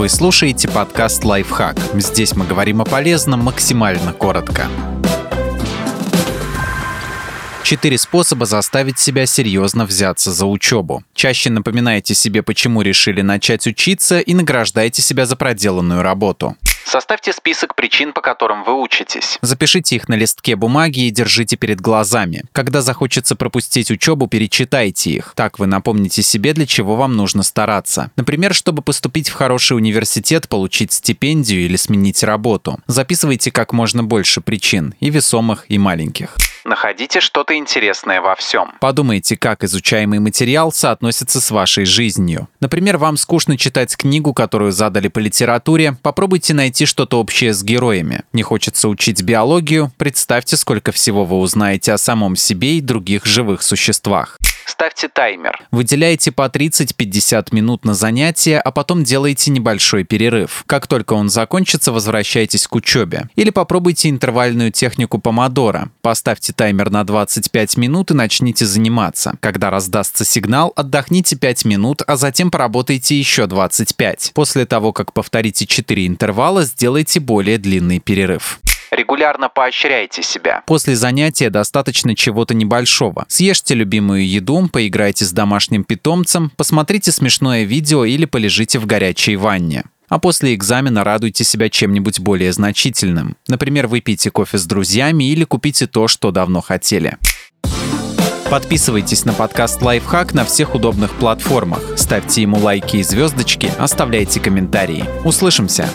Вы слушаете подкаст «Лайфхак». Здесь мы говорим о полезном максимально коротко. Четыре способа заставить себя серьезно взяться за учебу. Чаще напоминайте себе, почему решили начать учиться и награждайте себя за проделанную работу. Составьте список причин, по которым вы учитесь. Запишите их на листке бумаги и держите перед глазами. Когда захочется пропустить учебу, перечитайте их. Так вы напомните себе, для чего вам нужно стараться. Например, чтобы поступить в хороший университет, получить стипендию или сменить работу. Записывайте как можно больше причин, и весомых, и маленьких. Находите что-то интересное во всем. Подумайте, как изучаемый материал соотносится с вашей жизнью. Например, вам скучно читать книгу, которую задали по литературе, попробуйте найти что-то общее с героями. Не хочется учить биологию, представьте, сколько всего вы узнаете о самом себе и других живых существах. Ставьте таймер. Выделяйте по 30-50 минут на занятие, а потом делайте небольшой перерыв. Как только он закончится, возвращайтесь к учебе. Или попробуйте интервальную технику помодора. Поставьте таймер на 25 минут и начните заниматься. Когда раздастся сигнал, отдохните 5 минут, а затем поработайте еще 25. После того, как повторите 4 интервала, сделайте более длинный перерыв. Регулярно поощряйте себя. После занятия достаточно чего-то небольшого. Съешьте любимую еду, поиграйте с домашним питомцем, посмотрите смешное видео или полежите в горячей ванне. А после экзамена радуйте себя чем-нибудь более значительным. Например, выпейте кофе с друзьями или купите то, что давно хотели. Подписывайтесь на подкаст «Лайфхак» на всех удобных платформах. Ставьте ему лайки и звездочки, оставляйте комментарии. Услышимся!